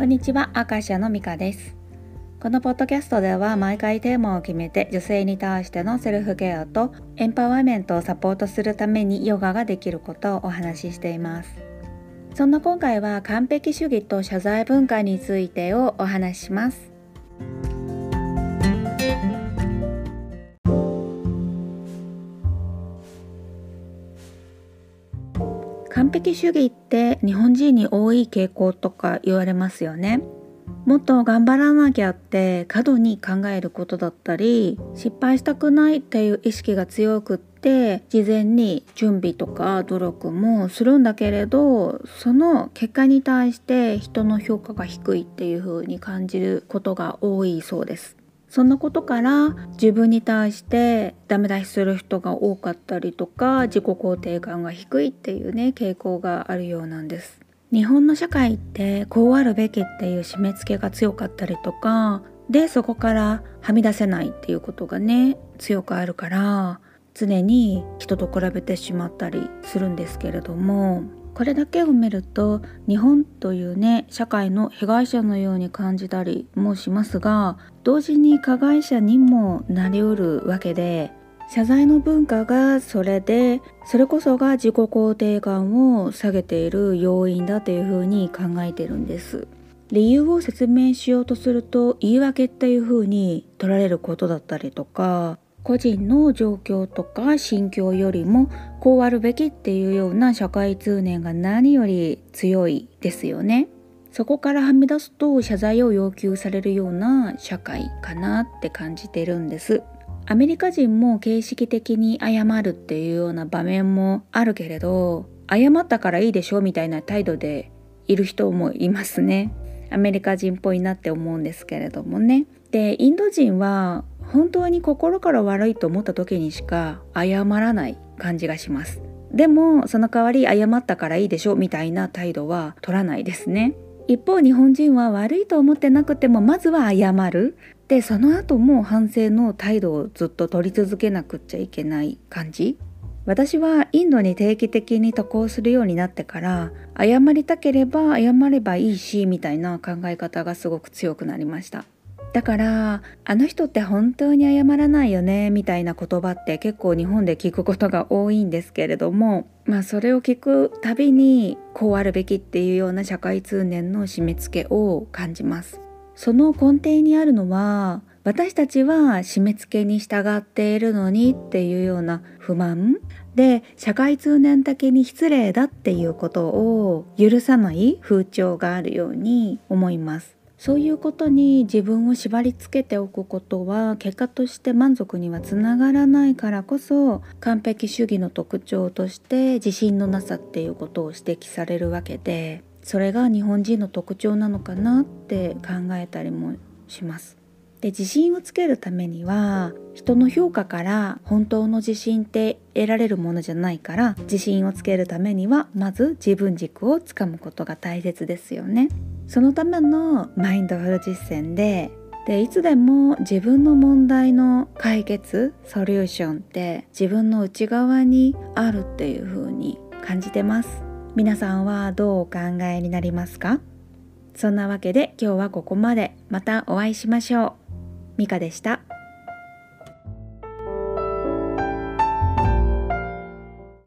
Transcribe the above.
こんにちは、アカシアのミカです。このポッドキャストでは毎回テーマを決めて女性に対してのセルフケアとエンパワーメントをサポートするためにヨガができることをお話ししています。そんな今回は完璧主義と謝罪文化についてをお話しします。完璧主義って日本人に多い傾向とか言われますよね。もっと頑張らなきゃって過度に考えることだったり失敗したくないっていう意識が強くって事前に準備とか努力もするんだけれどその結果に対して人の評価が低いっていう風に感じることが多いそうです。そんなことから自分に対してダメ出しする人が多かったりとか自己肯定感が低いっていうね傾向があるようなんです。日本の社会ってこうあるべきっていう締め付けが強かったりとかでそこからはみ出せないっていうことがね強くあるから常に人と比べてしまったりするんですけれどもこれだけを見ると日本というね社会の被害者のように感じたりもしますが同時に加害者にもなりうるわけで謝罪の文化がそれでそれこそが自己肯定感を下げている要因だというふうに考えてるんです。理由を説明しようとすると言い訳っていうふうに取られることだったりとか個人の状況とか心境よりもこうあるべきっていうような社会通念が何より強いですよね。そこからはみ出すと謝罪を要求されるような社会かなって感じてるんです。アメリカ人も形式的に謝るっていうような場面もあるけれど謝ったからいいでしょみたいな態度でいる人もいますね。アメリカ人っぽいなって思うんですけれどもね。でインド人は本当に心から悪いと思った時にしか謝らない感じがします。でもその代わり謝ったからいいでしょみたいな態度は取らないですね。一方日本人は悪いと思ってなくてもまずは謝る。でその後も反省の態度をずっと取り続けなくっちゃいけない感じ。私はインドに定期的に渡航するようになってから謝りたければ謝ればいいしみたいな考え方がすごく強くなりました。だからあの人って本当に謝らないよねみたいな言葉って結構日本で聞くことが多いんですけれどもまあそれを聞くたびにこうあるべきっていうような社会通念の締め付けを感じます。その根底にあるのは私たちは締め付けに従っているのにっていうような不満。で社会通念的に失礼だっていうことを許さない風潮があるように思います。そういうことに自分を縛り付けておくことは結果として満足にはつながらないからこそ完璧主義の特徴として自信のなさっていうことを指摘されるわけでそれが日本人の特徴なのかなって考えたりもします。で自信をつけるためには人の評価から本当の自信って得られるものじゃないから自信をつけるためにはまず自分軸をつかむことが大切ですよね。そのためのマインドフル実践ででいつでも自分の問題の解決ソリューションって自分の内側にあるっていう風に感じてます。皆さんはどうお考えになりますか？そんなわけで今日はここまで。またお会いしましょう。ミカでした。